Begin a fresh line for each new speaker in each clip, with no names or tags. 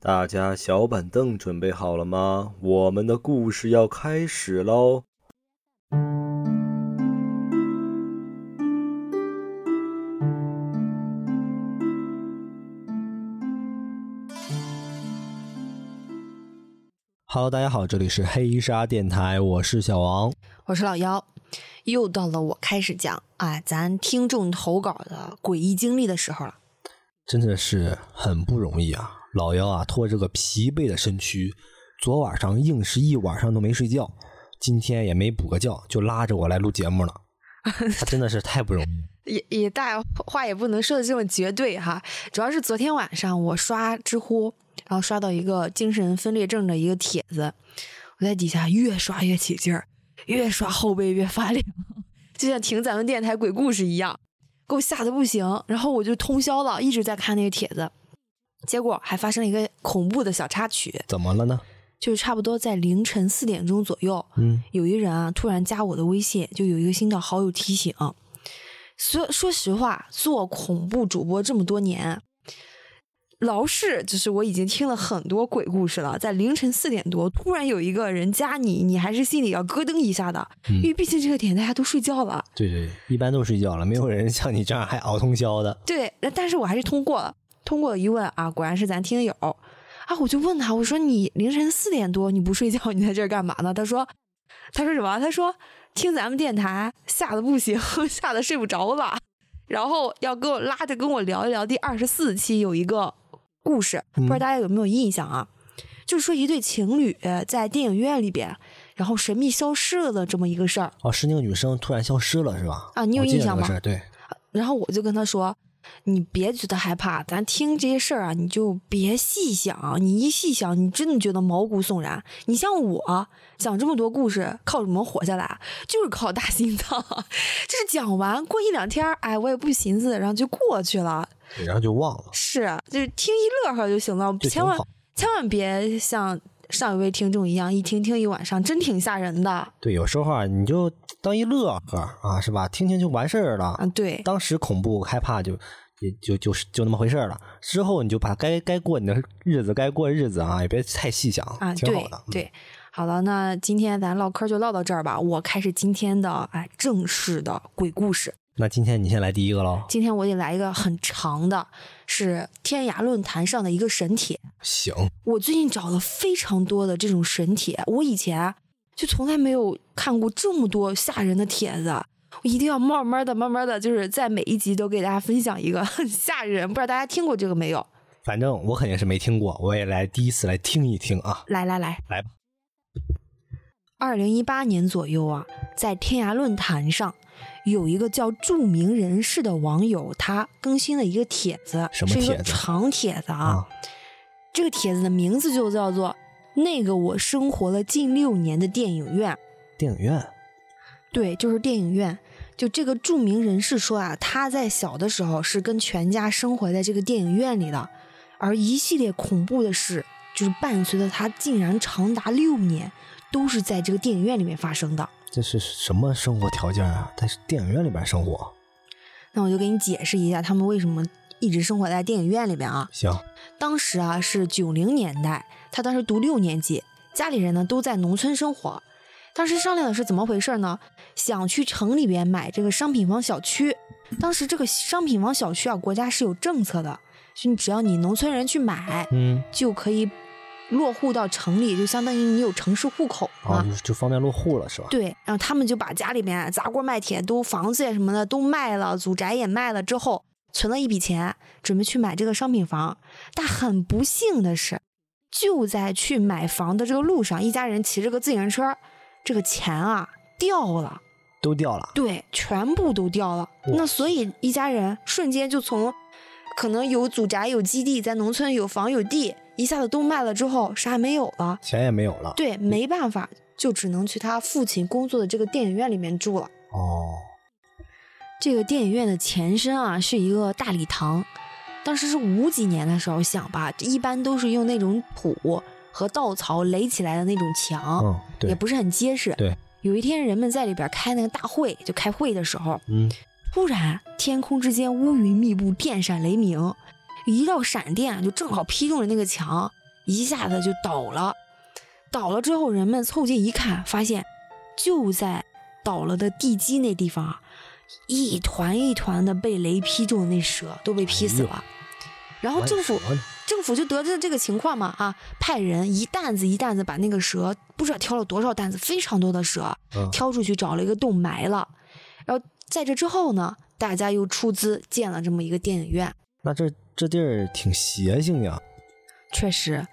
大家小板凳准备好了吗？我们的故事要开始喽！Hello，大家好，这里是黑鲨电台，我是小王，
我是老妖，又到了我开始讲啊，咱听众投稿的诡异经历的时候了。
真的是很不容易啊！老姚啊，拖着个疲惫的身躯，昨晚上硬是一晚上都没睡觉，今天也没补个觉，就拉着我来录节目了。他真的是太不容易。
也也大话也不能说的这么绝对哈，主要是昨天晚上我刷知乎，然后刷到一个精神分裂症的一个帖子，我在底下越刷越起劲儿，越刷后背越发凉，就像听咱们电台鬼故事一样。给我吓得不行，然后我就通宵了，一直在看那个帖子，结果还发生了一个恐怖的小插曲。
怎么了呢？
就是差不多在凌晨四点钟左右，
嗯，
有一人啊突然加我的微信，就有一个新的好友提醒。说说实话，做恐怖主播这么多年。老是，就是我已经听了很多鬼故事了，在凌晨四点多突然有一个人加你，你还是心里要咯噔一下的，因为毕竟这个点大家都睡觉了。
对对，一般都睡觉了，没有人像你这样还熬通宵的。
对，但是我还是通过了，通过一问啊，果然是咱听友啊，我就问他，我说你凌晨四点多你不睡觉，你在这儿干嘛呢？他说，他说什么？他说听咱们电台吓得不行，吓得睡不着了，然后要跟我拉着跟我聊一聊第二十四期有一个。故事不知道大家有没有印象啊？就是说一对情侣在电影院里边，然后神秘消失了的这么一个事儿。
哦，是那个女生突然消失了，是吧？
啊，你有印象吗？
对。
然后我就跟他说：“你别觉得害怕，咱听这些事儿啊，你就别细想。你一细想，你真的觉得毛骨悚然。你像我讲这么多故事，靠什么活下来？就是靠大心脏。就是讲完过一两天，哎，我也不寻思，然后就过去了。”
然后就忘了，
是就是听一乐呵就行了，千万千万别像上一位听众一样，一听听一晚上，真挺吓人的。
对，有时候啊，你就当一乐呵啊，是吧？听听就完事儿了。
嗯，对，
当时恐怖害怕就也就就是就那么回事了。之后你就把该该过你的日子该过日子啊，也别太细想
啊。
挺好的，
对，好了，那今天咱唠嗑就唠到这儿吧。我开始今天的哎正式的鬼故事。
那今天你先来第一个喽。
今天我得来一个很长的，是天涯论坛上的一个神帖。
行。
我最近找了非常多的这种神帖，我以前就从来没有看过这么多吓人的帖子。我一定要慢慢的、慢慢的就是在每一集都给大家分享一个 很吓人，不知道大家听过这个没有？
反正我肯定是没听过，我也来第一次来听一听啊。
来来来，
来吧。
二零一八年左右啊，在天涯论坛上。有一个叫著名人士的网友，他更新了一个帖子，
什么
帖子？长帖子啊！这个帖子的名字就叫做“那个我生活了近六年的电影院”。
电影院？
对，就是电影院。就这个著名人士说啊，他在小的时候是跟全家生活在这个电影院里的，而一系列恐怖的事就是伴随着他，竟然长达六年都是在这个电影院里面发生的。
这是什么生活条件啊？在电影院里边生活？
那我就给你解释一下，他们为什么一直生活在电影院里边啊？
行。
当时啊是九零年代，他当时读六年级，家里人呢都在农村生活。当时商量的是怎么回事呢？想去城里边买这个商品房小区。当时这个商品房小区啊，国家是有政策的，就你只要你农村人去买，
嗯，
就可以。落户到城里，就相当于你有城市户口
啊，就方便落户了，是吧？
对，然后他们就把家里面砸锅卖铁，都房子呀什么的都卖了，祖宅也卖了之后，存了一笔钱，准备去买这个商品房。但很不幸的是，就在去买房的这个路上，一家人骑着个自行车，这个钱啊掉了，
都掉了。
对，全部都掉了。那所以一家人瞬间就从可能有祖宅有基地，在农村有房有地。一下子都卖了之后，啥也没有了，
钱也没有了。
对，没办法，就只能去他父亲工作的这个电影院里面住了。
哦，
这个电影院的前身啊是一个大礼堂，当时是五几年的时候，想吧，一般都是用那种土和稻草垒起来的那种墙，
嗯，对，
也不是很结实。
对，
有一天人们在里边开那个大会，就开会的时候，
嗯，
突然天空之间乌云密布，电闪雷鸣。一道闪电就正好劈中了那个墙，一下子就倒了。倒了之后，人们凑近一看，发现就在倒了的地基那地方啊，一团一团的被雷劈中的那蛇都被劈死了。然后政府政府就得知这个情况嘛，啊，派人一担子一担子把那个蛇，不知道挑了多少担子，非常多的蛇，
嗯
挑出去找了一个洞埋了。然后在这之后呢，大家又出资建了这么一个电影院。
那这这地儿挺邪性呀。
确实，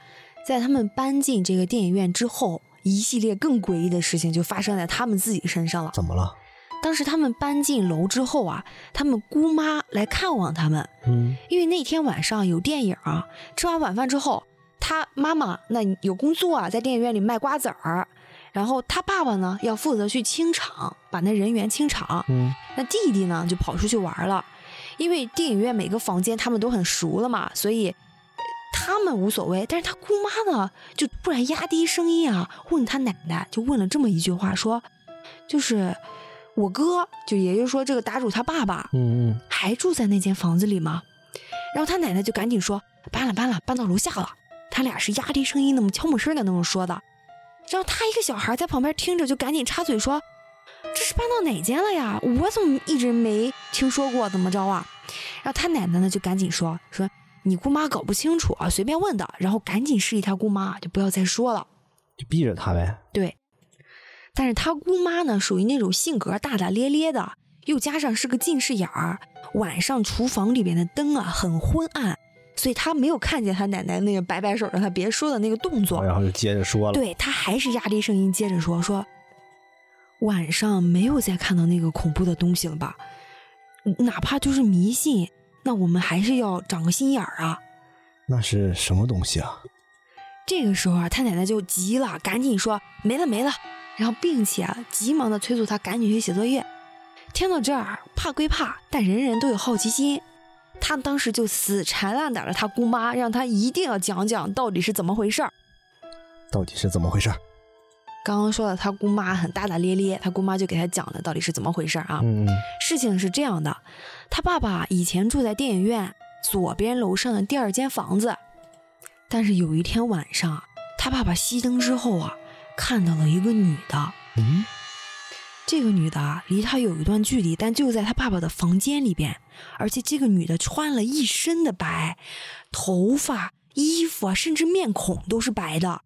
在他们搬进这个电影院之后，一系列更诡异的事情就发生在他们自己身上了。
怎么了？
当时他们搬进楼之后啊，他们姑妈来看望他们，
嗯
因为那天晚上有电影啊，吃完晚饭之后，他妈妈那有工作啊，在电影院里卖瓜子儿，然后他爸爸呢要负责去清场，把那人员清场，
嗯
那弟弟呢就跑出去玩了，因为电影院每个房间他们都很熟了嘛，所以呃他们无所谓。但是他姑妈呢，就突然压低声音啊，问他奶奶，就问了这么一句话，说，就是我哥，就也就是说这个打主他爸爸
嗯嗯，
还住在那间房子里吗？然后他奶奶就赶紧说搬了搬了，搬到楼下了。他俩是压低声音那么悄没声的那种说的。然后他一个小孩在旁边听着，就赶紧插嘴说：“这是搬到哪间了呀？我怎么一直没听说过？怎么着啊？”然后他奶奶呢就赶紧说：“说你姑妈搞不清楚啊，随便问的。”然后赶紧示意他姑妈就不要再说了。
就避着他呗。
对，但是他姑妈呢，属于那种性格大大咧咧的，又加上是个近视眼儿，晚上厨房里边的灯啊很昏暗，所以他没有看见他奶奶那个摆摆手让他别说的那个动作。
然后就接着说了。
对他还是压低声音接着说说，晚上没有再看到那个恐怖的东西了吧？哪怕就是迷信，那我们还是要长个心眼儿啊。
那是什么东西啊？
这个时候啊，他奶奶就急了，赶紧说没了没了，然后并且啊急忙的催促他赶紧去写作业。听到这儿，怕归怕，但人人都有好奇心。他当时就死缠烂打了他姑妈，让他一定要讲讲到底是怎么回事儿。
到底是怎么回事？
刚刚说了，他姑妈很大大咧咧，他姑妈就给他讲了到底是怎么回事啊。
嗯嗯
事情是这样的，他爸爸以前住在电影院左边楼上的第二间房子，但是有一天晚上，他爸爸熄灯之后啊，看到了一个女的。
嗯，
这个女的啊，离他有一段距离，但就在他爸爸的房间里边，而且这个女的穿了一身的白，头发、衣服啊，甚至面孔都是白的，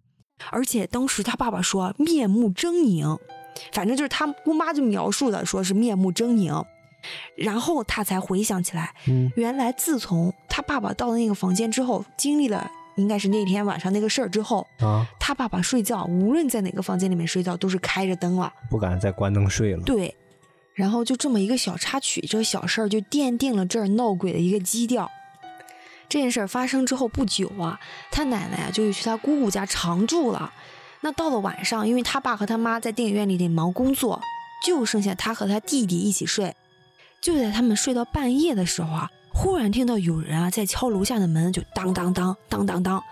而且当时他爸爸说面目狰狞，反正就是他姑妈就描述的，说是面目狰狞，然后他才回想起来，
嗯
原来自从他爸爸到了那个房间之后，经历了应该是那天晚上那个事儿之后，
啊，
他爸爸睡觉无论在哪个房间里面睡觉都是开着灯了。
不敢再关灯睡了。
对，然后就这么一个小插曲，这个小事儿就奠定了这儿闹鬼的一个基调。这件事儿发生之后不久啊，他奶奶啊就去他姑姑家常住了。那到了晚上，因为他爸和他妈在电影院里得忙工作，就剩下他和他弟弟一起睡。就在他们睡到半夜的时候啊，忽然听到有人啊在敲楼下的门，就当当当当当当。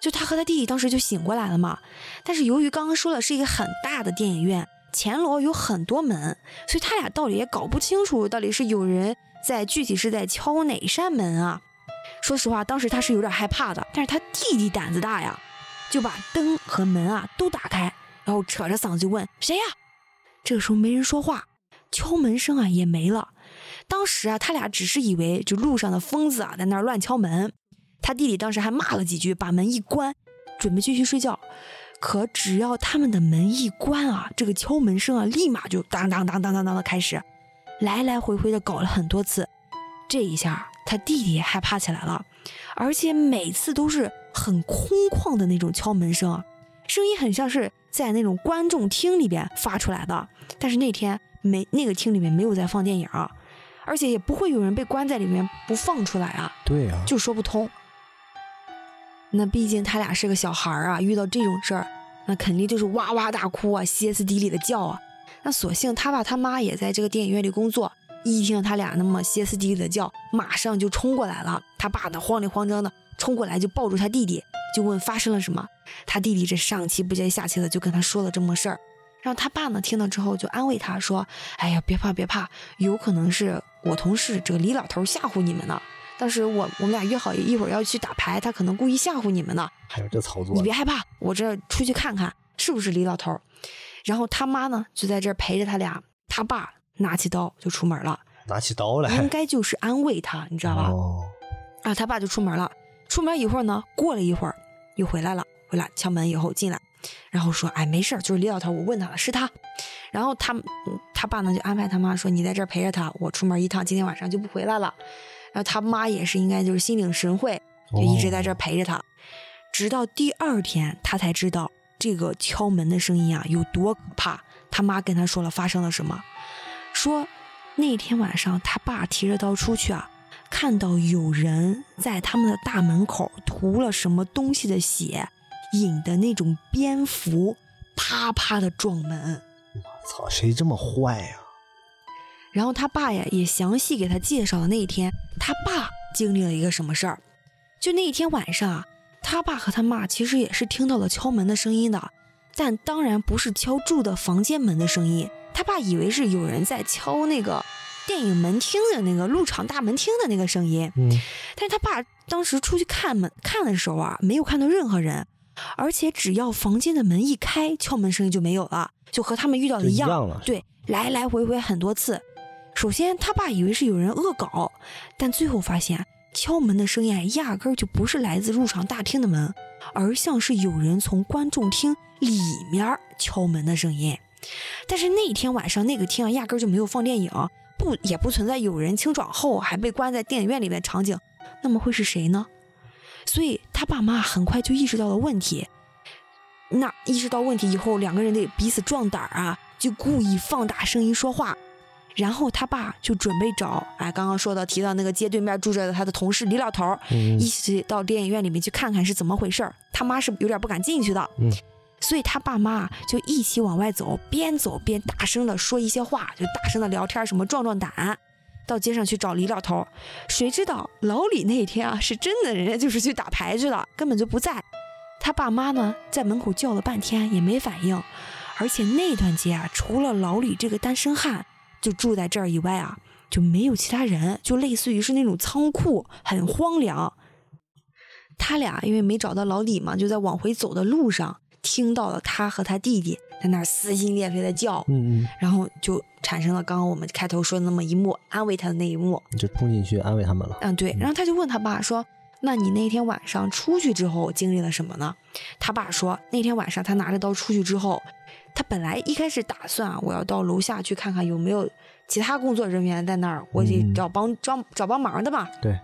就他和他弟弟当时就醒过来了嘛，但是由于刚刚说了是一个很大的电影院，前楼有很多门，所以他俩到底也搞不清楚到底是有人在具体是在敲哪扇门啊。说实话，当时他是有点害怕的，但是他弟弟胆子大呀，就把灯和门啊都打开，然后扯着嗓子就问谁呀？这个时候没人说话，敲门声啊也没了。当时啊，他俩只是以为就路上的疯子啊在那儿乱敲门，他弟弟当时还骂了几句，把门一关，准备继续睡觉。可只要他们的门一关啊，这个敲门声啊，立马就当当当当当当的开始，来来回回的搞了很多次。这一下，他弟弟也害怕起来了，而且每次都是很空旷的那种敲门声啊，声音很像是在那种观众厅里边发出来的。但是那天没那个厅里面没有在放电影啊，而且也不会有人被关在里面不放出来啊。
对呀、
就说不通。那毕竟他俩是个小孩儿啊，遇到这种事儿，那肯定就是哇哇大哭啊，歇斯底里的叫啊。那所幸他爸他妈也在这个电影院里工作，一听到他俩那么歇斯底里的叫，马上就冲过来了。他爸呢慌里慌张的冲过来就抱住他弟弟，就问发生了什么。他弟弟这上气不接下气的就跟他说了这么事儿。然后他爸呢听了之后就安慰他说：“哎呀，别怕别怕，有可能是我同事这个李老头吓唬你们呢。”当时我我们俩约好一会儿要去打牌，他可能故意吓唬你们呢。
还有这操作，
你别害怕，我这出去看看是不是李老头。然后他妈呢就在这儿陪着他俩，他爸拿起刀就出门了，
拿起刀来，
应该就是安慰他，你知道吧？
哦，
啊，他爸就出门了，出门一会儿呢，过了一会儿又回来了，回来敲门以后进来，然后说：“哎，没事儿，就是李老头，我问他了，是他。”然后他他爸呢就安排他妈说：“你在这儿陪着他，我出门一趟，今天晚上就不回来了。”然后他妈也是应该就是心领神会，就一直在这儿陪着他，直到第二天他才知道。这个敲门的声音啊，有多可怕？他妈跟他说了发生了什么，说那天晚上他爸提着刀出去啊，看到有人在他们的大门口涂了什么东西的血，引的那种蝙蝠，啪啪的撞门。
我操，谁这么坏呀？
然后他爸呀也详细给他介绍了那一天他爸经历了一个什么事儿，就那一天晚上啊。他爸和他妈其实也是听到了敲门的声音的，但当然不是敲住的房间门的声音。他爸以为是有人在敲那个电影门厅的那个入场大门厅的那个声音。
嗯，
但是他爸当时出去看门看的时候啊，没有看到任何人，而且只要房间的门一开，敲门声音就没有了，就和他们遇到的
一
样
了。
对，来来回回很多次。首先，他爸以为是有人恶搞，但最后发现。敲门的声音压根儿就不是来自入场大厅的门，而像是有人从观众厅里面敲门的声音。但是那天晚上那个厅啊，压根儿就没有放电影，不也不存在有人清爽后还被关在电影院里面的场景。那么会是谁呢？所以他爸妈很快就意识到了问题。那意识到问题以后，两个人得彼此壮胆啊，就故意放大声音说话。然后他爸就准备找，哎，刚刚说到提到那个街对面住着的他的同事李老头，一起到电影院里面去看看是怎么回事儿他妈是有点不敢进去的，
嗯，
所以他爸妈就一起往外走，边走边大声的说一些话，就大声的聊天，什么壮壮胆，到街上去找李老头。谁知道老李那天啊，是真的，人家就是去打牌去了，根本就不在。他爸妈呢，在门口叫了半天也没反应，而且那段街啊，除了老李这个单身汉。就住在这儿以外啊，就没有其他人，就类似于是那种仓库，很荒凉。他俩因为没找到老李嘛，就在往回走的路上听到了他和他弟弟在那儿撕心裂肺的叫，
嗯嗯，
然后就产生了刚刚我们开头说的那么一幕，安慰他的那一幕，你
就冲进去安慰他们了。
嗯，对，然后他就问他爸说：“那你那天晚上出去之后经历了什么呢？”他爸说：“那天晚上他拿着刀出去之后。”他本来一开始打算啊，我要到楼下去看看有没有其他工作人员在那儿，我得找帮找找帮忙的嘛。
对。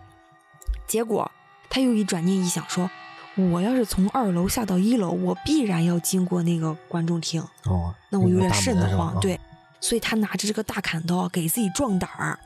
结果他又一转念一想，说我要是从二楼下到一楼，我必然要经过那个观众厅。
哦。
那我有点瘆得慌。对。所以他拿着这个大砍刀给自己壮胆儿。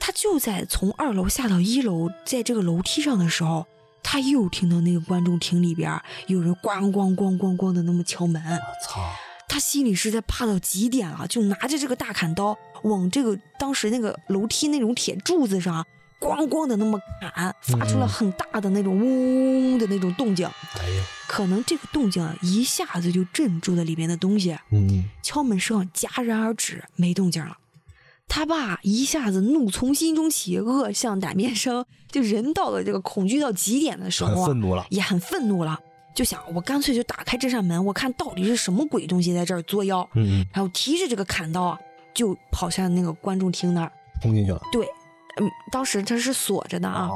他就在从二楼下到一楼，在这个楼梯上的时候，他又听到那个观众厅里边有人咣咣咣咣咣的那么敲门。我
操！
他心里是在怕到极点了，就拿着这个大砍刀往这个当时那个楼梯那种铁柱子上咣咣的那么砍，发出了很大的那种嗡嗡的那种动静。
哎呀，
可能这个动静一下子就镇住了里面的东西。
嗯，
敲门声戛然而止，没动静了。他爸一下子怒从心中起，恶向胆边生。就人到了这个恐惧到极点的时候啊，
愤怒了，
也很愤怒了。就想我干脆就打开这扇门，我看到底是什么鬼东西在这儿作妖。
嗯嗯。
然后提着这个砍刀啊，就跑向那个观众厅那儿，
冲进去了。
对，嗯，当时它是锁着的啊。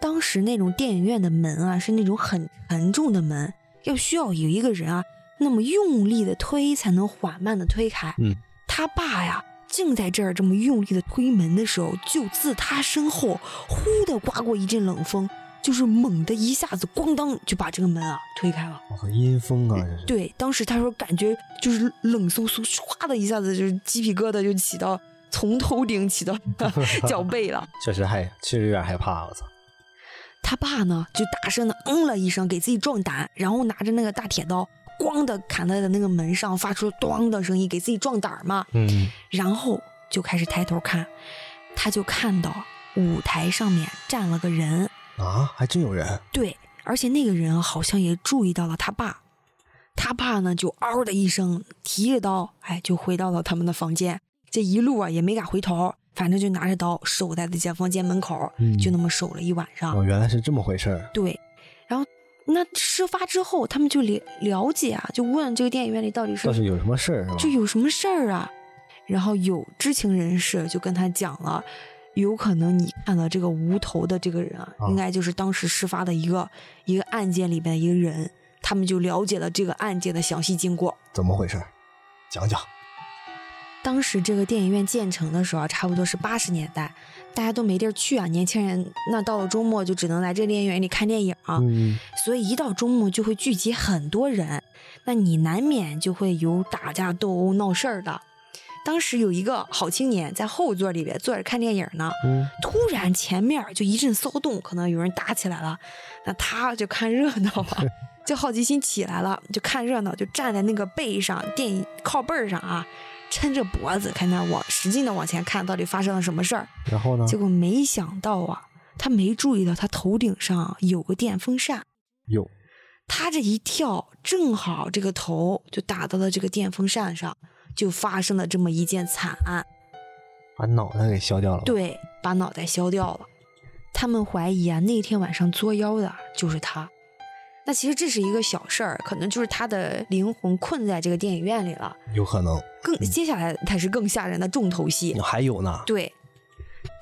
当时那种电影院的门啊，是那种很沉重的门，要需要有一个人啊，那么用力的推才能缓慢的推开。
嗯。
他爸呀，正在这儿这么用力的推门的时候，就自他身后忽的刮过一阵冷风。就是猛的一下子，咣当就把这个门啊推开了。
我靠，阴风啊！这是。
对，当时他说感觉就是冷飕飕，唰的一下子就是鸡皮疙瘩就起到从头顶起到 脚背了。
确实害，确实有点害怕。我操！
他爸呢就大声的嗯了一声，给自己壮胆，然后拿着那个大铁刀，咣的砍在的那个门上，发出咣的声音，给自己壮胆嘛。
嗯。
然后就开始抬头看，他就看到舞台上面站了个人。
啊，还真有人！
对，而且那个人好像也注意到了他爸，他爸呢就嗷的一声，提着刀，哎，就回到了他们的房间。这一路啊也没敢回头，反正就拿着刀守在这间房间门口，
嗯
就那么守了一晚上。
哦，原来是这么回事儿。
对，然后那事发之后，他们就了了解啊，就问这个电影院里到底是
倒是有什么事儿是吧？
就有什么事儿啊？然后有知情人士就跟他讲了，有可能你看到这个无头的这个人啊，
啊
应该就是当时事发的一个一个案件里边的一个人。他们就了解了这个案件的详细经过。
怎么回事儿？讲讲。
当时这个电影院建成的时候啊，差不多是八十年代，大家都没地儿去啊，年轻人那到了周末就只能来这电影院里看电影啊，
嗯，
所以一到周末就会聚集很多人，那你难免就会有打架斗殴闹事儿的。当时有一个好青年在后座里边坐着看电影呢，
嗯，
突然前面就一阵骚动，可能有人打起来了，那他就看热闹啊，就好奇心起来了，就看热闹，就站在那个背上电影靠背儿上啊，抻着脖子，看那往使劲的往前看，到底发生了什么事儿。
然后呢？
结果没想到啊，他没注意到他头顶上有个电风扇，
有
他这一跳，正好这个头就打到了这个电风扇上，就发生了这么一件惨案。
把脑袋给削掉了。，
对，把脑袋削掉了。他们怀疑啊，那天晚上作妖的就是他。那其实这是一个小事儿，可能就是他的灵魂困在这个电影院里了。
有可能。
更接下来才是更吓人的重头戏。
还有呢。
对，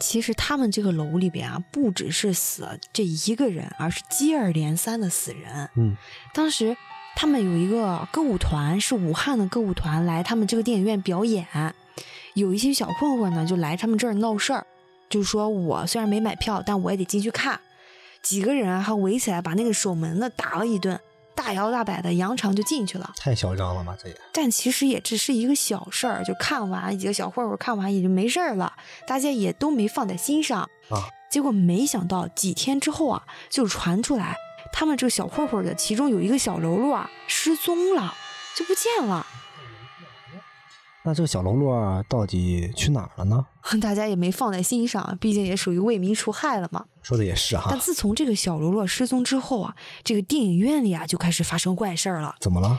其实他们这个楼里边啊，不只是死了这一个人，而是接二连三的死人。
嗯，
当时他们有一个歌舞团，是武汉的歌舞团来他们这个电影院表演，有一些小混混呢就来他们这儿闹事儿，就说我虽然没买票，但我也得进去看。几个人啊还围起来把那个守门的打了一顿，大摇大摆的扬长就进去了。
太嚣张了吧，这也。
但其实也只是一个小事儿，就看完几个小混混看完也就没事儿了，大家也都没放在心上
啊。
结果没想到几天之后啊，就传出来他们这个小混混的其中有一个小喽啰啊失踪了，就不见了。
那这个小喽啰啊到底去哪儿了呢？
大家也没放在心上，毕竟也属于为民除害了嘛。
说的也是哈
但。自从这个小喽啰失踪之后啊，这个电影院里啊就开始发生怪事儿了。
怎么了？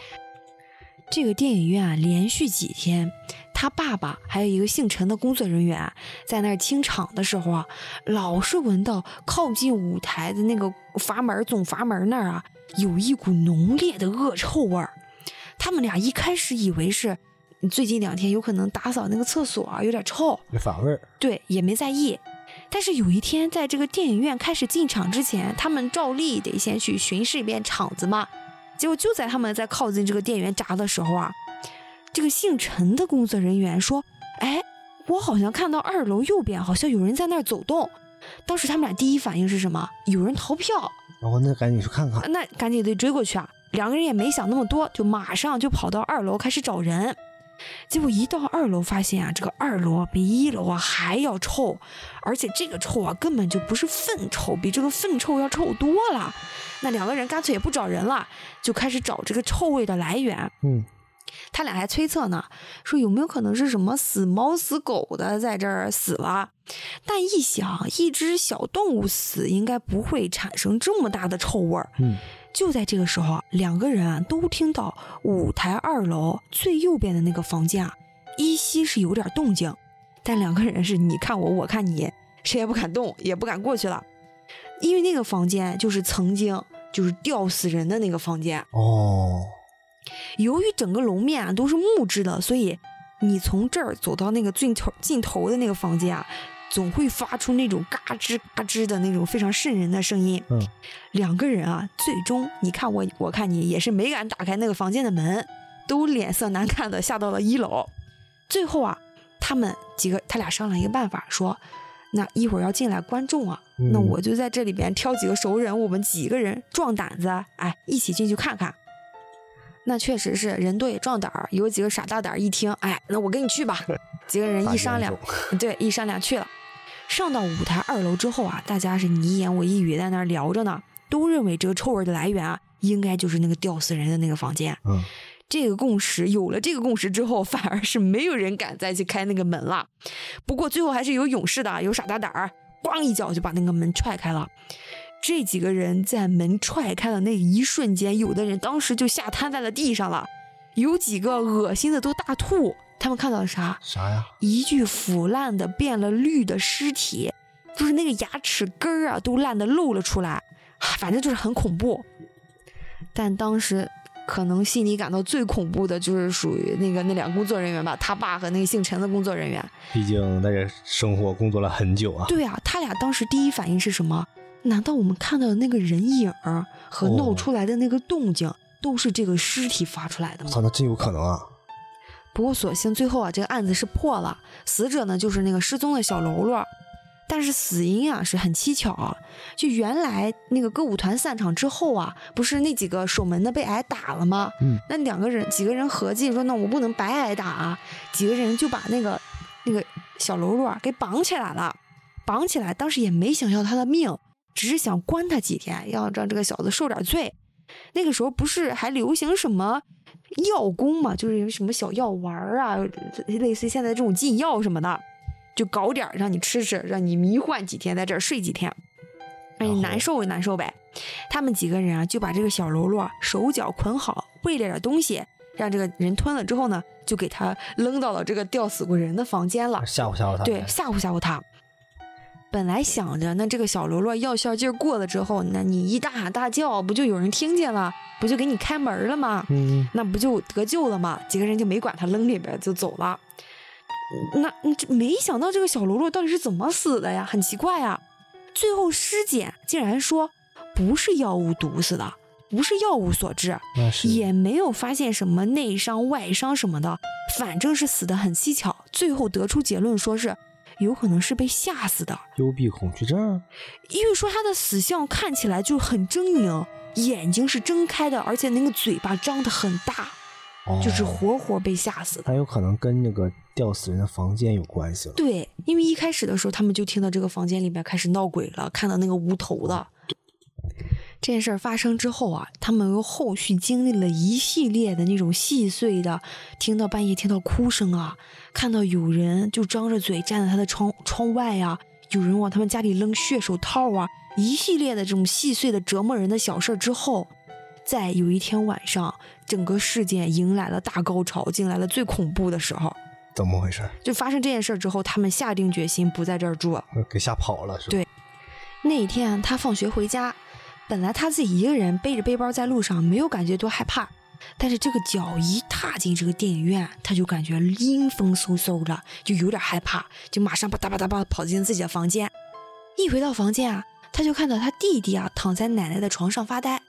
这个电影院啊，连续几天，他爸爸还有一个姓陈的工作人员啊在那儿清场的时候啊，老是闻到靠近舞台的那个阀门总阀门那儿啊，有一股浓烈的恶臭味儿。他们俩一开始以为是最近两天有可能打扫那个厕所啊有点臭，
有反味儿。
对，也没在意。但是有一天，在这个电影院开始进场之前，他们照例得先去巡视一遍场子嘛。结果就在他们在靠近这个电源闸的时候啊，这个姓陈的工作人员说：“哎，我好像看到二楼右边好像有人在那儿走动。”当时他们俩第一反应是什么？有人逃票。
然后那赶紧去看看。
那赶紧得追过去啊！两个人也没想那么多，就马上就跑到二楼开始找人。结果一到二楼，发现啊，这个二楼比一楼啊还要臭，而且这个臭啊根本就不是粪臭，比这个粪臭要臭多了。那两个人干脆也不找人了，就开始找这个臭味的来源。
嗯，
他俩还推测呢，说有没有可能是什么死猫死狗的在这儿死了？但一想，一只小动物死应该不会产生这么大的臭味儿。
嗯，
就在这个时候啊，两个人啊都听到舞台二楼最右边的那个房间啊，依稀是有点动静，但两个人是你看我，我看你，谁也不敢动，也不敢过去了，因为那个房间就是曾经就是吊死人的那个房间。
哦，
由于整个楼面啊都是木质的，所以你从这儿走到那个尽头尽头的那个房间啊，总会发出那种嘎吱嘎吱的那种非常瘆人的声音。
嗯，
两个人啊，最终你看我，我看你，也是没敢打开那个房间的门，都脸色难看的下到了一楼。最后啊，他们几个他俩商量一个办法，说。那一会儿要进来观众啊，
嗯
那我就在这里边挑几个熟人，我们几个人壮胆子，哎，一起进去看看。那确实是人多也壮胆儿，有几个傻大胆儿一听，哎，那我跟你去吧。几个人一商量，对，一商量去了。上到舞台二楼之后啊，大家是你一言我一语在那儿聊着呢，都认为这个臭味的来源啊，应该就是那个吊死人的那个房间。
嗯，
这个共识有了这个共识之后，反而是没有人敢再去开那个门了。不过最后还是有勇士的，有傻大胆儿，咣一脚就把那个门踹开了。这几个人在门踹开的那一瞬间，有的人当时就吓瘫在了地上了，有几个恶心的都大吐，他们看到了啥？
啥呀？
一具腐烂的、变了绿的尸体，就是那个牙齿根儿啊，都烂的露了出来，反正就是很恐怖。但当时可能心里感到最恐怖的就是属于那个那两个工作人员吧，他爸和那个姓陈的工作人员。
毕竟在这生活工作了很久啊。
对啊，他俩当时第一反应是什么？难道我们看到的那个人影儿和闹出来的那个动静，都是这个尸体发出来的吗？
操，那真有可能啊！
不过所幸最后啊，这个案子是破了，死者呢就是那个失踪的小喽啰。但是死因啊是很蹊跷，就原来那个歌舞团散场之后啊，不是那几个守门的被挨打了吗？
嗯，
那两个人几个人合计说，那我不能白挨打啊，几个人就把那个那个小喽啰给绑起来了，绑起来，当时也没想要他的命，只是想关他几天，要让这个小子受点罪。那个时候不是还流行什么药功嘛，就是什么小药丸啊，类似现在这种禁药什么的。就搞点让你吃吃，让你迷幻几天，在这儿睡几天，让你难受也难受呗。他们几个人啊，就把这个小喽啰手脚捆好，喂了点东西，让这个人吞了之后呢，就给他扔到了这个吊死过人的房间了，
吓唬吓唬他。
对，吓唬吓唬他。本来想着，那这个小喽啰药效劲儿过了之后，那你一大喊大叫，不就有人听见了，不就给你开门了吗？
嗯，
那不就得救了吗？几个人就没管他，扔里边就走了。那这没想到这个小喽啰到底是怎么死的呀？很奇怪啊！最后尸检竟然说不是药物毒死的，不是药物所致，也没有发现什么内伤外伤什么的，反正是死的很蹊跷。最后得出结论说是有可能是被吓死的，
幽闭恐惧症。
因为说他的死相看起来就很狰狞，眼睛是睁开的，而且那个嘴巴张得很大。就是活活被吓死的，
他有可能跟那个吊死人的房间有关系了。
对，因为一开始的时候，他们就听到这个房间里面开始闹鬼了，看到那个无头的。这件事儿发生之后啊，他们又后续经历了一系列的那种细碎的，听到半夜听到哭声啊，看到有人就张着嘴站在他的窗窗外啊，有人往他们家里扔血手套啊，一系列的这种细碎的折磨人的小事儿之后。在有一天晚上，整个事件迎来了大高潮，进来了最恐怖的时候。
怎么回事？
就发生这件事之后，他们下定决心不在这儿住了，
给吓跑了是吧？
对。那一天他放学回家，本来他自己一个人背着背包在路上，没有感觉多害怕。但是这个脚一踏进这个电影院，他就感觉阴风嗖嗖的，就有点害怕，就马上吧嗒吧嗒吧跑进自己的房间。一回到房间啊，他就看到他弟弟啊躺在奶奶的床上发呆。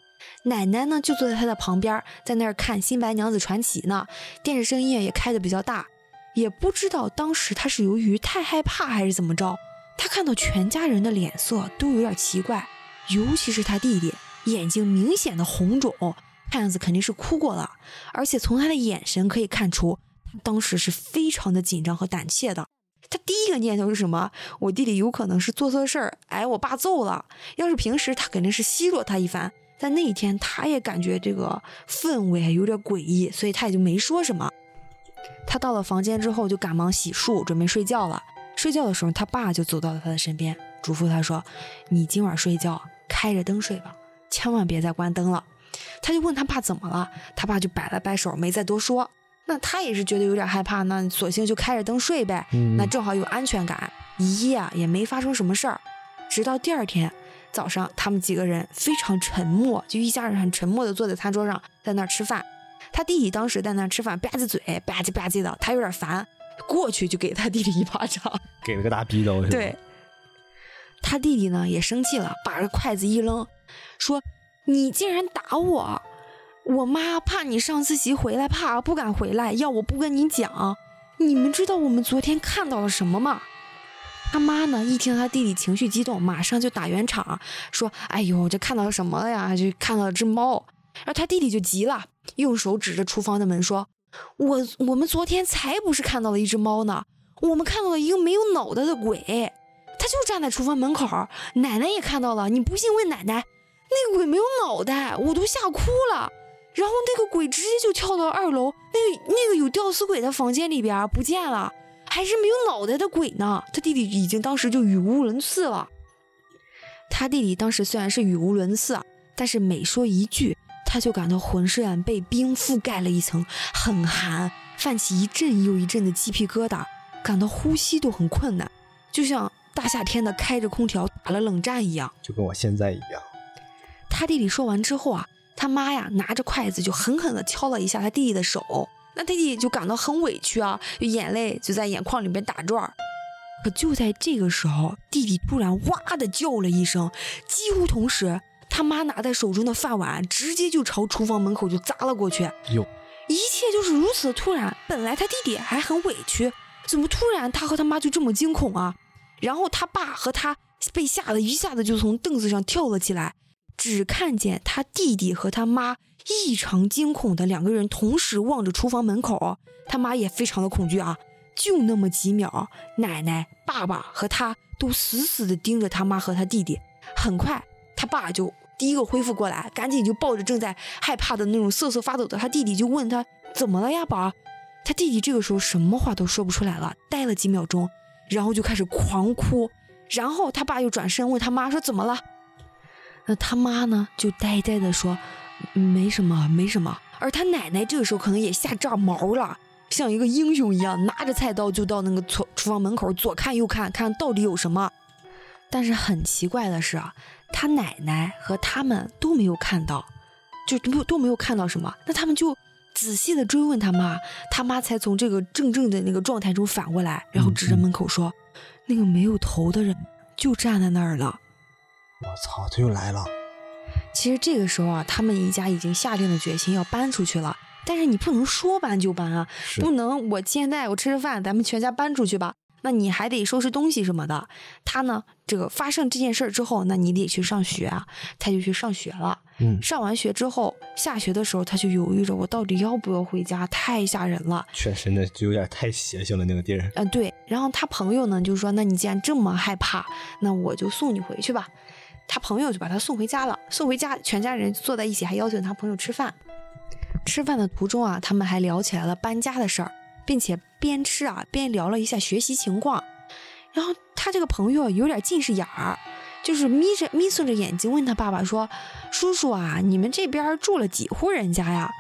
奶奶呢，就坐在他的旁边，在那儿看《新白娘子传奇》呢，电视声音也开的比较大。也不知道当时他是由于太害怕还是怎么着，他看到全家人的脸色都有点奇怪，尤其是他弟弟，眼睛明显的红肿，看样子肯定是哭过了。而且从他的眼神可以看出，他当时是非常的紧张和胆怯的。他第一个念头是什么？我弟弟有可能是做错事儿，挨我爸揍了。要是平时，他肯定是奚落他一番。但那一天，他也感觉这个氛围有点诡异，所以他也就没说什么。他到了房间之后，就赶忙洗漱，准备睡觉了。睡觉的时候，他爸就走到了他的身边，嘱咐他说：“你今晚睡觉开着灯睡吧，千万别再关灯了。”他就问他爸怎么了，他爸就摆了摆手，没再多说。那他也是觉得有点害怕，那索性就开着灯睡呗。那正好有安全感，一夜啊也没发生什么事儿，直到第二天。早上，他们几个人非常沉默，就一家人很沉默的坐在餐桌上，在那儿吃饭。他弟弟当时在那儿吃饭，吧唧嘴，吧唧吧唧的，他有点烦，过去就给他弟弟一巴掌，
给了个大逼斗。
对，他弟弟呢也生气了，把这筷子一扔，说：“你竟然打我！我妈怕你上自习回来，怕不敢回来，要我不跟你讲。你们知道我们昨天看到了什么吗？”他妈呢？一听他弟弟情绪激动，马上就打圆场，说：“哎呦，这看到什么了呀？就看到了只猫。”然后他弟弟就急了，用手指着厨房的门说：“我我们昨天才不是看到了一只猫呢，我们看到了一个没有脑袋的鬼，他就站在厨房门口，奶奶也看到了。你不信问奶奶，那个鬼没有脑袋，我都吓哭了。然后那个鬼直接就跳到二楼那个那个有吊死鬼的房间里边不见了。”还是没有脑袋的鬼呢！他弟弟已经当时就语无伦次了。他弟弟当时虽然是语无伦次，但是每说一句，他就感到浑身被冰覆盖了一层，很寒，泛起一阵又一阵的鸡皮疙瘩，感到呼吸都很困难，就像大夏天的开着空调打了冷战一样。
就跟我现在一样。
他弟弟说完之后啊，他妈呀拿着筷子就狠狠地敲了一下他弟弟的手，那他弟弟就感到很委屈啊，眼泪就在眼眶里面打转。可就在这个时候，弟弟突然哇的叫了一声，几乎同时，他妈拿在手中的饭碗直接就朝厨房门口就砸了过去。
哟，
一切就是如此的突然。本来他弟弟还很委屈，怎么突然他和他妈就这么惊恐啊？然后他爸和他被吓得一下子就从凳子上跳了起来，只看见他弟弟和他妈异常惊恐的两个人同时望着厨房门口，他妈也非常的恐惧啊。就那么几秒，奶奶、爸爸和他都死死地盯着他妈和他弟弟。很快，他爸就第一个恢复过来，赶紧就抱着正在害怕的那种瑟瑟发抖的他弟弟，就问他怎么了呀，宝儿？他弟弟这个时候什么话都说不出来了，呆了几秒钟，然后就开始狂哭。然后他爸又转身问他妈说怎么了？那他妈呢，就呆呆地说没什么，没什么。而他奶奶这个时候可能也吓炸毛了。像一个英雄一样，拿着菜刀就到那个厨厨房门口，左看右看，看到底有什么。但是很奇怪的是，他奶奶和他们都没有看到，就都都没有看到什么。那他们就仔细的追问他妈，他妈才从这个怔怔的那个状态中反过来，然后指着门口说：“那个没有头的人就站在那儿了。”
我操，他又来了。
其实这个时候啊，他们一家已经下定了决心要搬出去了。但是你不能说搬就搬啊，不能我现在我吃着饭，咱们全家搬出去吧。那你还得收拾东西什么的。他呢，这个发生这件事之后，那你得去上学啊，他就去上学了。
嗯，
上完学之后，下学的时候他就犹豫着，我到底要不要回家？太吓人了。
确实，那就有点太邪性了那个地儿。
嗯，对。然后他朋友呢就说，那你既然这么害怕，那我就送你回去吧。他朋友就把他送回家了。送回家，全家人坐在一起，还邀请他朋友吃饭。吃饭的途中啊，他们还聊起来了搬家的事儿，并且边吃啊边聊了一下学习情况。然后他这个朋友有点近视眼儿，就是眯着眯缝着眼睛问他爸爸说：“叔叔啊，你们这边住了几户人家呀？”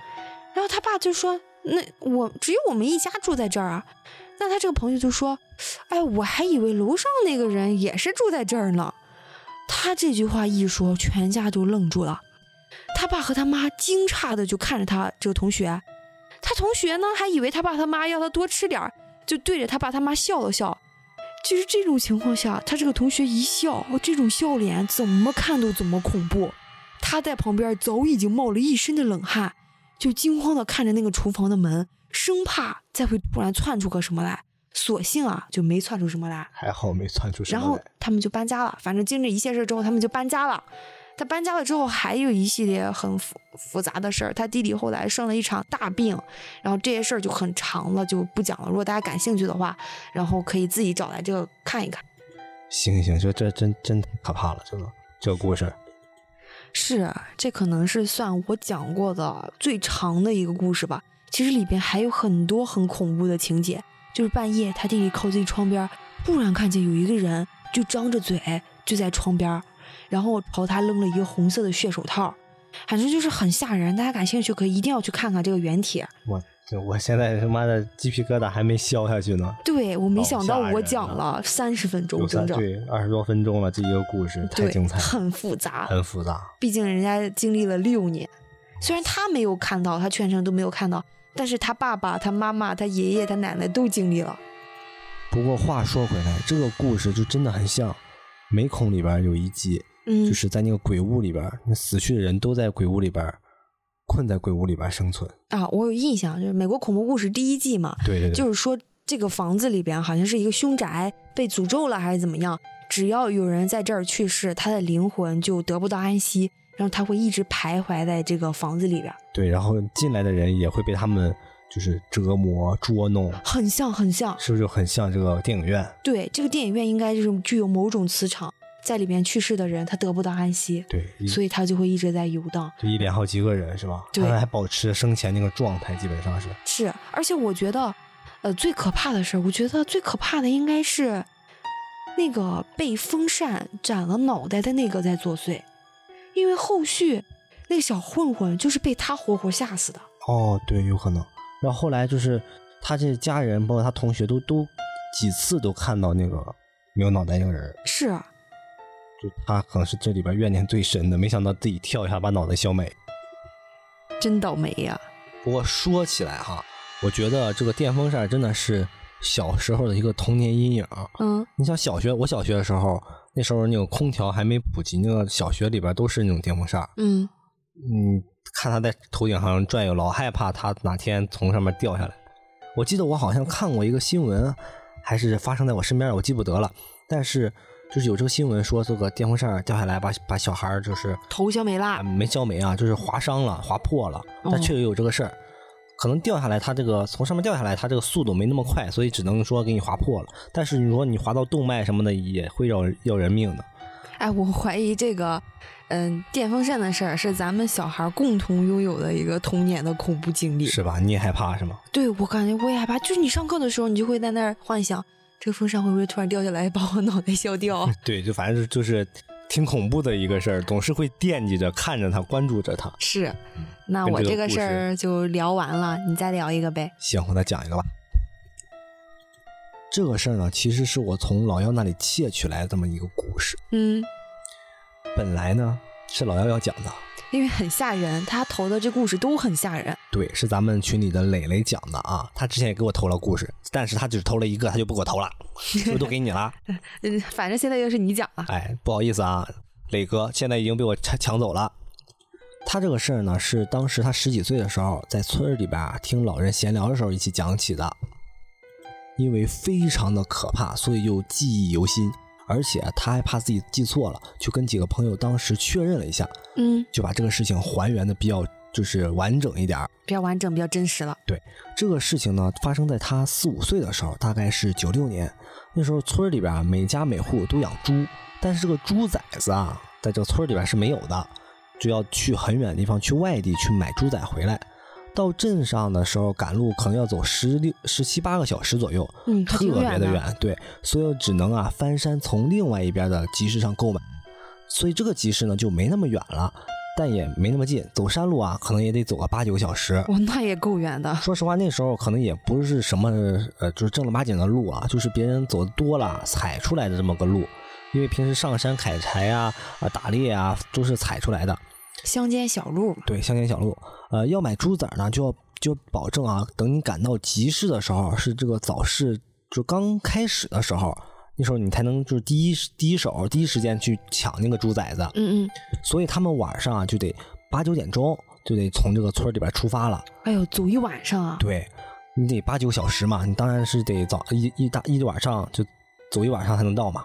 然后他爸就说：“那我只有我们一家住在这儿啊。”那他这个朋友就说：“哎，我还以为楼上那个人也是住在这儿呢。”他这句话一说，全家都愣住了。他爸和他妈惊诧的就看着他这个同学，他同学呢还以为他爸他妈要他多吃点儿，就对着他爸他妈笑了笑。就是这种情况下，他这个同学一笑，这种笑脸怎么看都怎么恐怖。他在旁边早已经冒了一身的冷汗，就惊慌的看着那个厨房的门，生怕再会突然窜出个什么来。所幸啊，就没窜出什么来，
还好没窜出什么来。
然后他们就搬家了，反正经历一切事之后，他们就搬家了。他搬家了之后，还有一系列很复复杂的事儿。他弟弟后来生了一场大病，然后这些事儿就很长了，就不讲了。如果大家感兴趣的话，然后可以自己找来这个看一看。
行行，这这真真可怕了，这个这个故事。
是，这可能是算我讲过的最长的一个故事吧。其实里边还有很多很恐怖的情节，就是半夜他弟弟靠近窗边，突然看见有一个人就张着嘴就在窗边。然后朝他扔了一个红色的血手套，反正就是很吓人。大家感兴趣可以一定要去看看这个原帖。
我我现在他妈的鸡皮疙瘩还没消下去呢。
对，我没想到我讲了三十分钟整整，
对，二十多分钟了，这一个故事太精彩，
很复杂，
很复杂。
毕竟人家经历了六年，虽然他没有看到，他全程都没有看到，但是他爸爸、他妈妈、他爷爷、他奶奶都经历了。
不过话说回来，这个故事就真的很像《美恐》里边有一集。
嗯，
就是在那个鬼屋里边，那死去的人都在鬼屋里边，困在鬼屋里边生存
啊。我有印象，就是美国恐怖故事第一季嘛，
对对对，
就是说这个房子里边好像是一个凶宅，被诅咒了还是怎么样？只要有人在这儿去世，他的灵魂就得不到安息，然后他会一直徘徊在这个房子里边。
对，然后进来的人也会被他们就是折磨捉弄，
很像很像，
是不是就很像这个电影院？
对，这个电影院应该就是具有某种磁场。在里面去世的人，他得不到安息，
对，
所以他就会一直在游荡，
就一连好几个人是吧？
对，
还保持生前那个状态，基本上是。
是，而且我觉得，呃，最可怕的是，我觉得最可怕的应该是那个被风扇斩了脑袋的那个在作祟，因为后续那个小混混就是被他活活吓死的。
哦，对，有可能。然后后来就是他这家人包括他同学都都几次都看到那个没有脑袋那个人儿，
是
就他可能是这里边怨念最深的，没想到自己跳一下把脑袋削没。
真倒霉呀、
不过说起来哈，我觉得这个电风扇真的是小时候的一个童年阴影。
嗯
你像小学，我小学的时候，那时候那种空调还没普及，那个小学里边都是那种电风扇。
嗯，
嗯，看他在头顶上转悠，老害怕他哪天从上面掉下来。我记得我好像看过一个新闻，还是发生在我身边的，我记不得了。但是就是有这个新闻说，这个电风扇掉下来把把小孩儿就是
头削没
啊
啦。
没削没啊，就是划伤了、划破了。但
哦
确实有这个事儿，可能掉下来，它这个从上面掉下来，它这个速度没那么快，所以只能说给你划破了。但是你说你划到动脉什么的，也会要要人命的。
哎，我怀疑这个，嗯，电风扇的事儿是咱们小孩共同拥有的一个童年的恐怖经历。
是吧？你也害怕是吗？
对我感觉我也害怕，就是你上课的时候，你就会在那儿幻想，这个风扇会不会突然掉下来把我脑袋削掉？
对，就反正就是挺恐怖的一个事儿，总是会惦记着、看着它、关注着它。
是，那我这个事儿就聊完了，你再聊一个呗。
行，我再讲一个吧。这个事儿呢，其实是我从老幺那里窃取来的这么一个故事。
嗯，
本来呢是老幺要讲的，
因为很吓人，他投的这故事都很吓人。
对，是咱们群里的磊磊讲的啊。他之前也给我投了故事，但是他只投了一个，他就不给我投了，是不是都给你了？
嗯，反正现在又是你讲了。
哎，不好意思啊，磊哥，现在已经被我抢抢走了。他这个事儿呢，是当时他十几岁的时候，在村里边啊听老人闲聊的时候一起讲起的。因为非常的可怕，所以又记忆犹新，而且他还怕自己记错了，就跟几个朋友当时确认了一下，
嗯，
就把这个事情还原的比较就是完整一点儿。
比较完整，比较真实了。
对这个事情呢，发生在他四五岁的时候，大概是九六年。那时候村里边啊，每家每户都养猪，但是这个猪崽子啊，在这个村里边是没有的，就要去很远的地方，去外地去买猪仔回来。到镇上的时候，赶路可能要走十六、十七八个小时左右，
嗯，
特别的
的。
远。对，所以只能啊翻山从另外一边的集市上购买。所以这个集市呢就没那么远了，但也没那么近，走山路啊可能也得走个八九个小时。
哇，那也够远的。
说实话，那时候可能也不是什么呃，就是正儿八经的路啊，就是别人走的多了踩出来的这么个路。因为平时上山砍柴啊、啊打猎啊，都是踩出来的。
乡间小路，
对，乡间小路。呃，要买猪崽儿呢，就要就保证啊，等你赶到集市的时候，是这个早市就刚开始的时候，那时候你才能就是第一第一手第一时间去抢那个猪崽子。
嗯嗯，
所以他们晚上啊就得八九点钟就得从这个村里边出发了。
哎呦，走一晚上啊。
对，你得八九小时嘛，你当然是得早一一大一晚上就走一晚上才能到嘛。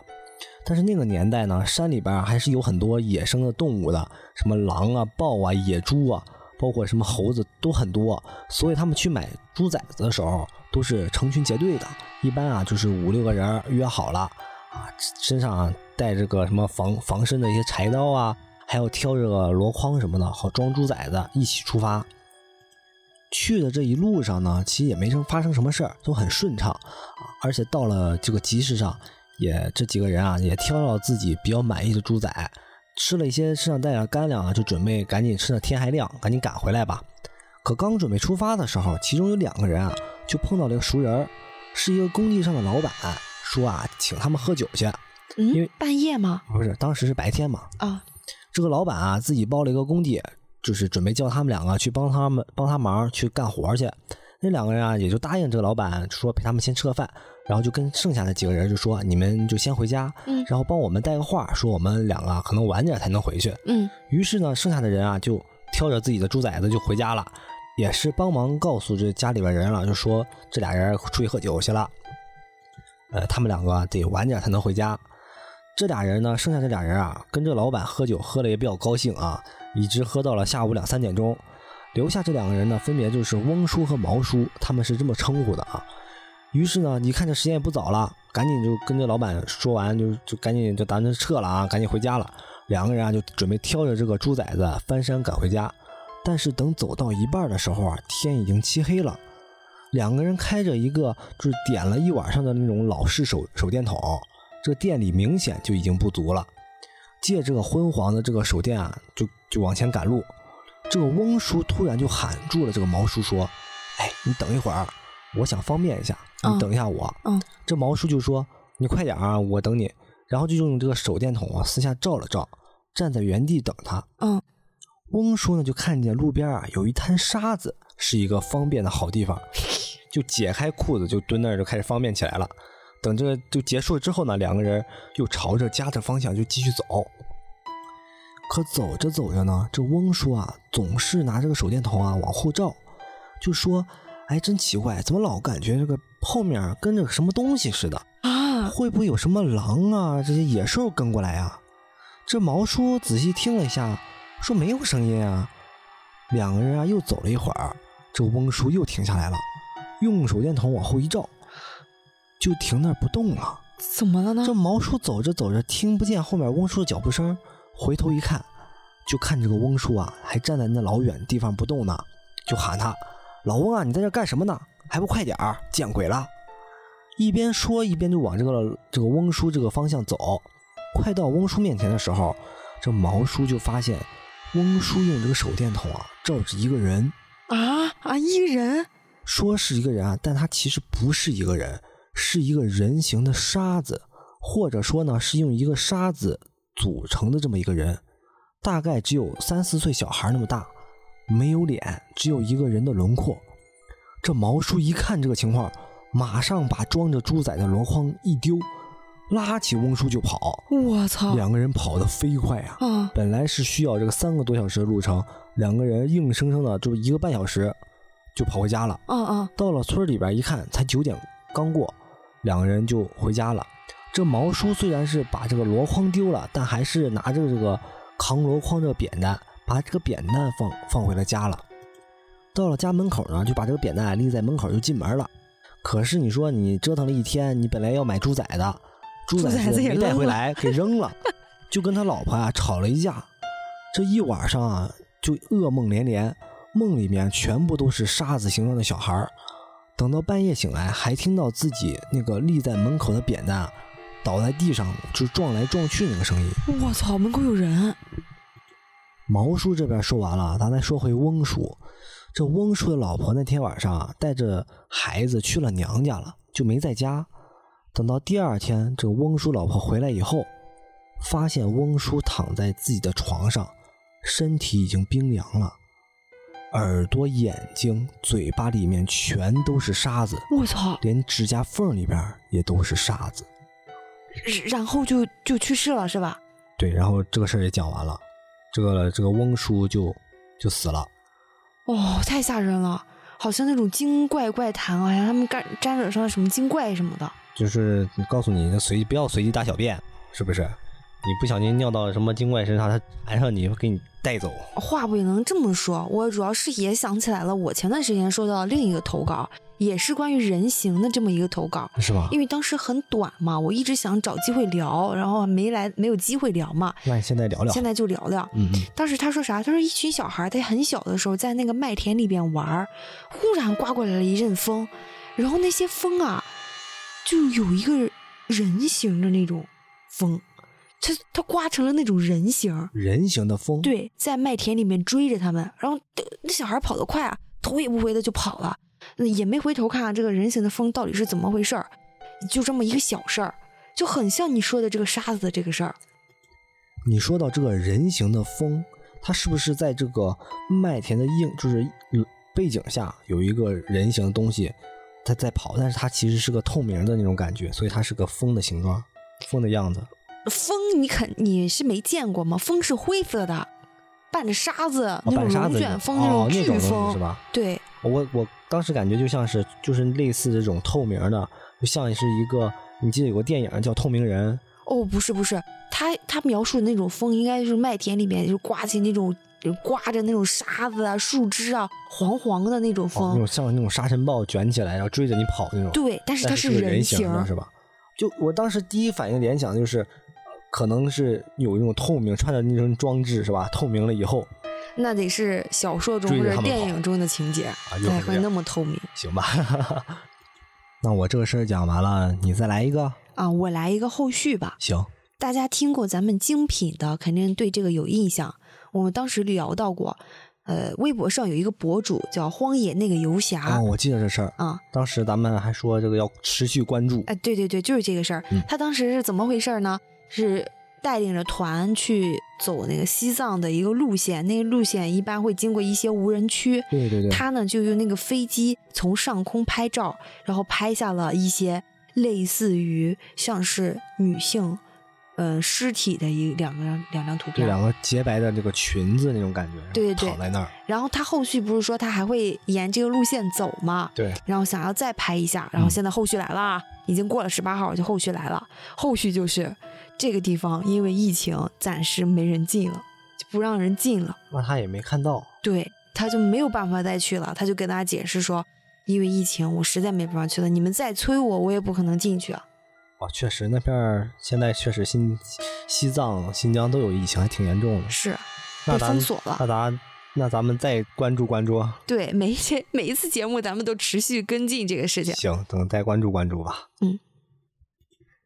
但是那个年代呢，山里边还是有很多野生的动物的，什么狼啊、豹啊、野猪啊，包括什么猴子都很多，所以他们去买猪崽子的时候都是成群结队的，一般啊就是五六个人约好了啊，身上啊带着个什么防防身的一些柴刀啊，还有挑着个箩筐什么的，好装猪崽子，一起出发。去的这一路上呢，其实也没生发生什么事儿，都很顺畅。而且到了这个集市上，也这几个人啊，也挑到自己比较满意的猪仔，吃了一些身上带点干粮啊，就准备赶紧趁着天还亮，赶紧赶回来吧。可刚准备出发的时候，其中有两个人啊，就碰到了一个熟人儿，是一个工地上的老板，说啊，请他们喝酒去。
嗯，
因为
半夜吗？
不是，当时是白天嘛，
啊，
这个老板啊，自己包了一个工地，就是准备叫他们两个去帮他们帮他忙去干活去。那两个人啊，也就答应这个老板说陪他们先吃个饭，然后就跟剩下的几个人就说你们就先回家，
嗯
然后帮我们带个话，说我们两个啊可能晚点才能回去。
嗯
于是呢，剩下的人啊就挑着自己的猪崽子就回家了，也是帮忙告诉这家里边人了，就说这俩人出去喝酒去了，呃，他们两个得晚点才能回家。这俩人呢，剩下这俩人啊，跟这老板喝酒喝的也比较高兴啊，一直喝到了下午两三点钟。留下这两个人呢，分别就是翁叔和毛叔，他们是这么称呼的啊。于是呢，一看这时间也不早了，赶紧就跟这老板说完，就就赶紧就咱就撤了啊，赶紧回家了。两个人啊就准备挑着这个猪崽子翻山赶回家。但是等走到一半的时候啊，天已经漆黑了。两个人开着一个就是点了一晚上的那种老式手手电筒，这个电力明显就已经不足了。借这个昏黄的这个手电啊，就就往前赶路。这个翁叔突然就喊住了这个毛叔，说：“哎，你等一会儿，我想方便一下，你
嗯
等一下我。
嗯
这毛叔就说：“你快点啊，我等你。”然后就用这个手电筒啊四下照了照，站在原地等他。
嗯
翁叔呢就看见路边啊有一滩沙子，是一个方便的好地方，就解开裤子就蹲那儿就开始方便起来了。等这个就结束了之后呢，两个人又朝着家的方向就继续走。可走着走着呢，这翁叔啊总是拿这个手电筒啊往后照，就说：“哎，真奇怪，怎么老感觉这个后面跟着个什么东西似的？
啊，
会不会有什么狼啊这些野兽跟过来啊？”这毛叔仔细听了一下，说没有声音啊。两个人啊又走了一会儿，这翁叔又停下来了，用手电筒往后一照，就停那儿不动了。
怎么了呢
这？毛叔走着走着，听不见后面翁叔的脚步声，回头一看，就看这个翁叔啊，还站在那老远地方不动呢，就喊他：“老翁啊，你在这干什么呢？还不快点儿，见鬼了！”一边说一边就往这个这个翁叔这个方向走。快到翁叔面前的时候，这毛叔就发现翁叔用这个手电筒啊照着一个人，
啊啊，一个人
说是一个人啊，但他其实不是一个人，是一个人形的沙子，或者说呢是用一个沙子组成的这么一个人，大概只有三四岁小孩那么大，没有脸，只有一个人的轮廓。这毛叔一看这个情况，马上把装着猪仔的箩筐一丢，拉起翁叔就跑。
我操
两个人跑得飞快啊！
啊
本来是需要这个三个多小时的路程，两个人硬生生的就一个半小时就跑回家了。
啊啊
到了村里边一看，才九点刚过，两个人就回家了。这毛叔虽然是把这个箩筐丢了，但还是拿着这个扛箩筐这扁担，把这个扁担放放回了家了。到了家门口呢，就把这个扁担立在门口就进门了。可是你说你折腾了一天，你本来要买猪仔的，猪
崽子也
是没带回来，给扔了，就跟他老婆啊吵了一架。这一晚上啊，就噩梦连连，梦里面全部都是沙子形状的小孩儿。等到半夜醒来，还听到自己那个立在门口的扁担啊倒在地上，就撞来撞去那个声音。
我操，门口有人
毛叔这边说完了，咱再说回翁叔。这翁叔的老婆那天晚上啊，带着孩子去了娘家了，就没在家。等到第二天，这翁叔老婆回来以后，发现翁叔躺在自己的床上，身体已经冰凉了，耳朵、眼睛、嘴巴里面全都是沙子，
我操，
连指甲缝里边也都是沙子。
然后就就去世了是吧？
对，然后这个事儿也讲完了，这个这个翁叔就就死了。
哦，太吓人了，好像那种精怪怪谈，好像他们沾沾惹上了什么精怪什么的。
就是告诉你，随不要随地大小便，是不是？你不小心尿到什么精怪身上，他缠上你会给你带走。
话不能这么说，我主要是也想起来了，我前段时间收到另一个投稿，也是关于人形的这么一个投稿。
是吧？
因为当时很短嘛，我一直想找机会聊，然后没来没有机会聊嘛，
那你现在聊聊。
现在就聊聊。
嗯嗯，
当时他说啥？他说一群小孩在很小的时候在那个麦田里边玩儿，忽然刮过来了一阵风，然后那些风啊，就有一个人形的那种风，它它刮成了那种人形，
人形的风。，
对，在麦田里面追着他们，然后呃那小孩跑得快啊，头也不回的就跑了，那也没回头看看这个人形的风到底是怎么回事儿，就这么一个小事儿，就很像你说的这个沙子的这个事儿。
你说到这个人形的风，它是不是在这个麦田的映，就是呃背景下有一个人形的东西，它在跑，但是它其实是个透明的那种感觉，所以它是个风的形状，风的样子。
风你肯你是没见过吗？风是灰色的，伴着沙子，
哦
那种龙卷风那
哦，那种
风，
是吧？
对，
我我当时感觉就像是就是类似这种透明的，就像是一个，你记得有个电影叫《透明人》，
哦，不是不是，他他描述的那种风，应该就是麦田里面就刮起那种刮着那种沙子啊、树枝啊，黄黄的那种
哦，那。种像那种沙尘暴卷起来，然后追着你跑那种。
对，但是它
是人
形
形的是吧？就我当时第一反应联想的就是，可能是有一种透明，穿着那种装置是吧？透明了以后，
那得是小说中或者电影中的情节才会那么透明
行吧？那我这个事儿讲完了，你再来一个。
啊！我来一个后续吧。
行，
大家听过咱们精品的，肯定对这个有印象。我们当时聊到过，呃，微博上有一个博主叫荒野那个游侠
啊，我记得这事儿。
啊，
当时咱们还说这个要持续关注。
哎，对对对，就是这个事儿。
嗯
他当时是怎么回事呢？是带领着团去走那个西藏的一个路线，那个路线一般会经过一些无人区。
对对对，
他呢就用那个飞机从上空拍照，然后拍下了一些类似于像是女性，呃，尸体的一两个两张图片。
这两个洁白的这个裙子那种感觉，
对对对
躺在那儿。
然后他后续不是说他还会沿这个路线走吗？
对，
然后想要再拍一下，然后现在后续来了啊，已经过了十八号，就后续来了。后续就是这个地方因为疫情暂时没人进了，就不让人进了。
那他也没看到。
对，他就没有办法再去了，他就跟大家解释说，因为疫情我实在没办法去了，你们再催我，我也不可能进去啊。
哦，确实那片儿现在确实新西藏、新疆都有疫情，还挺严重的。
是，被封锁了
那咱那咱们再关注关注。
对，每一节每一次节目咱们都持续跟进这个事情。
行，等再关注关注吧。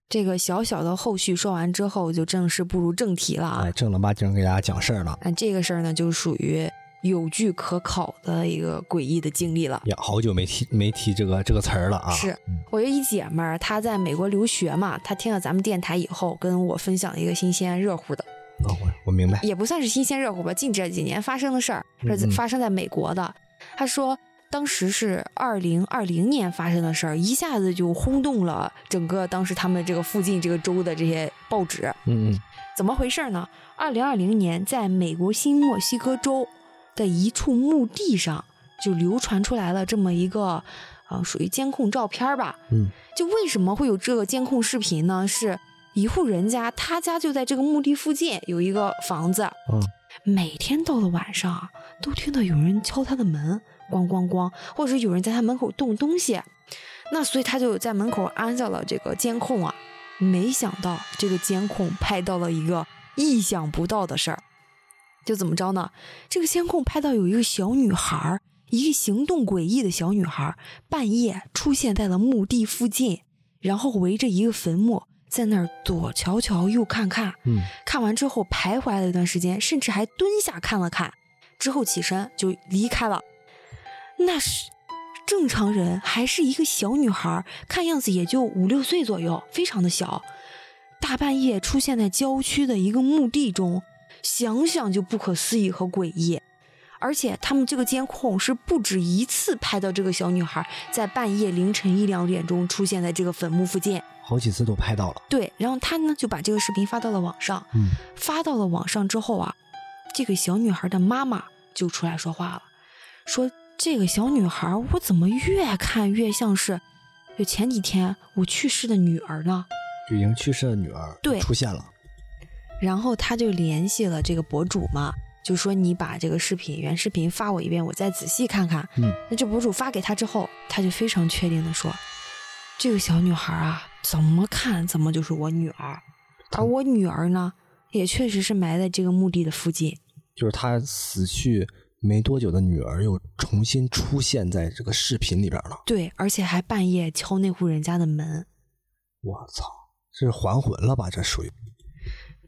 这个小小的后续说完之后，就正式步入正题了啊。
哎，正儿八经给大家讲事儿了。
那这个事儿呢，就属于有据可考的一个诡异的经历了。
呀，好久没提没提这个这个词儿了啊。
是我有一姐们儿，她在美国留学嘛，她听了咱们电台以后，跟我分享了一个新鲜热乎的，
哦，我我明白。
也不算是新鲜热乎吧，近这几年发生的事儿，是发生在美国的。她说，当时是二零二零年发生的事儿，一下子就轰动了整个当时他们这个附近这个州的这些报纸。
嗯嗯，
怎么回事呢？二零二零年，在美国新墨西哥州的一处墓地上，就流传出来了这么一个，啊，属于监控照片吧。
嗯，
就为什么会有这个监控视频呢？是一户人家，他家就在这个墓地附近有一个房子，
嗯，
每天到了晚上都听到有人敲他的门，咣咣咣，或者是有人在他门口动东西。那所以他就在门口安下了这个监控啊。没想到这个监控拍到了一个意想不到的事儿，就怎么着呢？这个监控拍到有一个小女孩儿，一个行动诡异的小女孩儿，半夜出现在了墓地附近，然后围着一个坟墓，在那儿左瞧瞧右看看，
嗯，
看完之后徘徊了一段时间，甚至还蹲下看了看，之后起身就离开了。那是正常人，还是一个小女孩，看样子也就五六岁左右，非常的小。大半夜出现在郊区的一个墓地中，想想就不可思议和诡异。而且他们这个监控是不止一次拍到这个小女孩在半夜凌晨一两点钟出现在这个坟墓附近。
好几次都拍到了。
对，然后他呢就把这个视频发到了网上。
嗯，
发到了网上之后啊，这个小女孩的妈妈就出来说话了，说这个小女孩我怎么越看越像是，就前几天我去世的女儿呢？
就已经去世的女儿
对
出现了。
然后他就联系了这个博主嘛，就说你把这个视频原视频发我一遍，我再仔细看看。
嗯，
那这博主发给他之后，他就非常确定的说，这个小女孩啊，怎么看怎么就是我女儿，而我女儿呢，也确实是埋在这个墓地的附近。
就是她死去没多久的女儿又重新出现在这个视频里边了。
对，而且还半夜敲那户人家的门。
我操，这是还魂了吧？这属于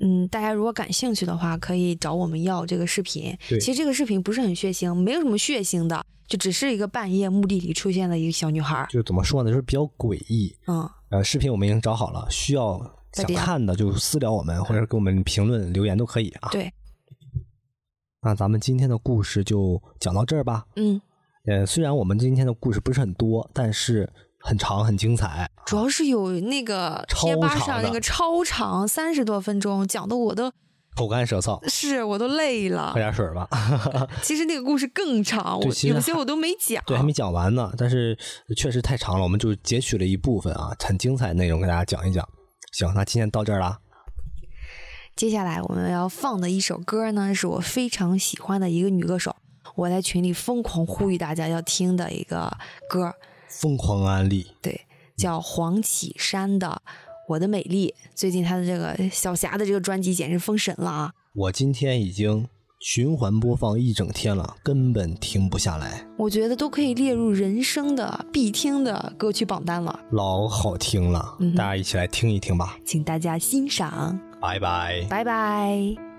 嗯，大家如果感兴趣的话，可以找我们要这个视频。
对
其实这个视频不是很血腥，没有什么血腥的，就只是一个半夜墓地里出现的一个小女孩。
就怎么说呢？就是比较诡异。
嗯，
呃，视频我们已经找好了，需要想看的就私聊我们，或者给我们评论留言都可以啊。
对，
那咱们今天的故事就讲到这儿吧。
嗯，
呃，虽然我们今天的故事不是很多，但是很长很精彩。
主要是有那个贴吧上那个超长三十多分钟，讲的我都
口干舌燥，
是我都累了
喝。点水吧。
其实那个故事更长，我有些我都没讲。
对，还没讲完呢，但是确实太长了，我们就截取了一部分啊，很精彩的内容给大家讲一讲。行，那今天到这儿了。
接下来我们要放的一首歌呢，是我非常喜欢的一个女歌手，我在群里疯狂呼吁大家要听的一个歌，
疯狂安利，
对，叫黄绮珊的《我的美丽》。最近她的这个小霞的这个专辑简直封神了啊！
我今天已经循环播放一整天了，根本停不下来，
我觉得都可以列入人生的必听的歌曲榜单了，
老好听了，
嗯
大家一起来听一听吧。
请大家欣赏，
拜拜。
拜拜。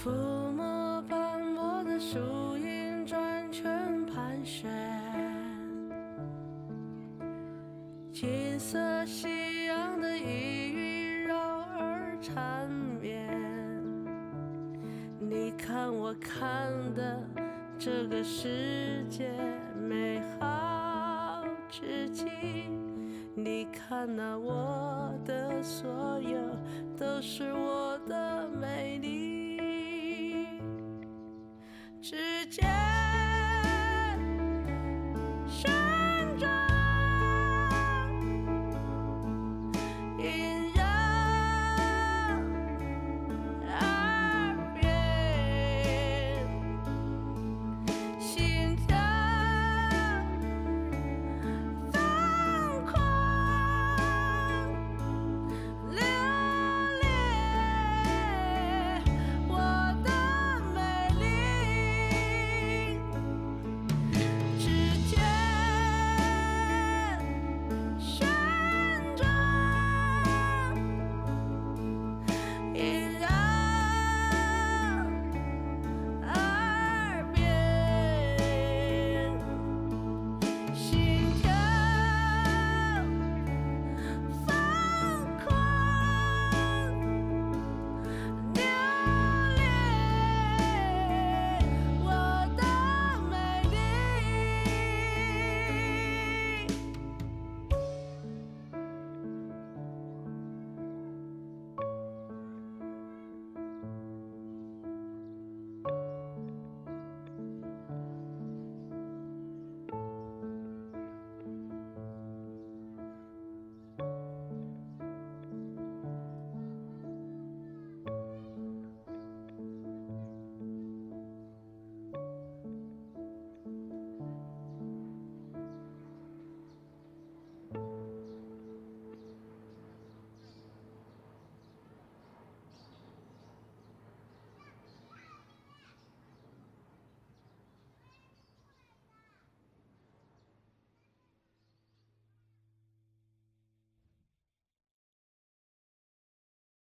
抚摸斑驳的树影转圈盘旋金色夕阳的呓语绕耳缠绵你看我看的这个世界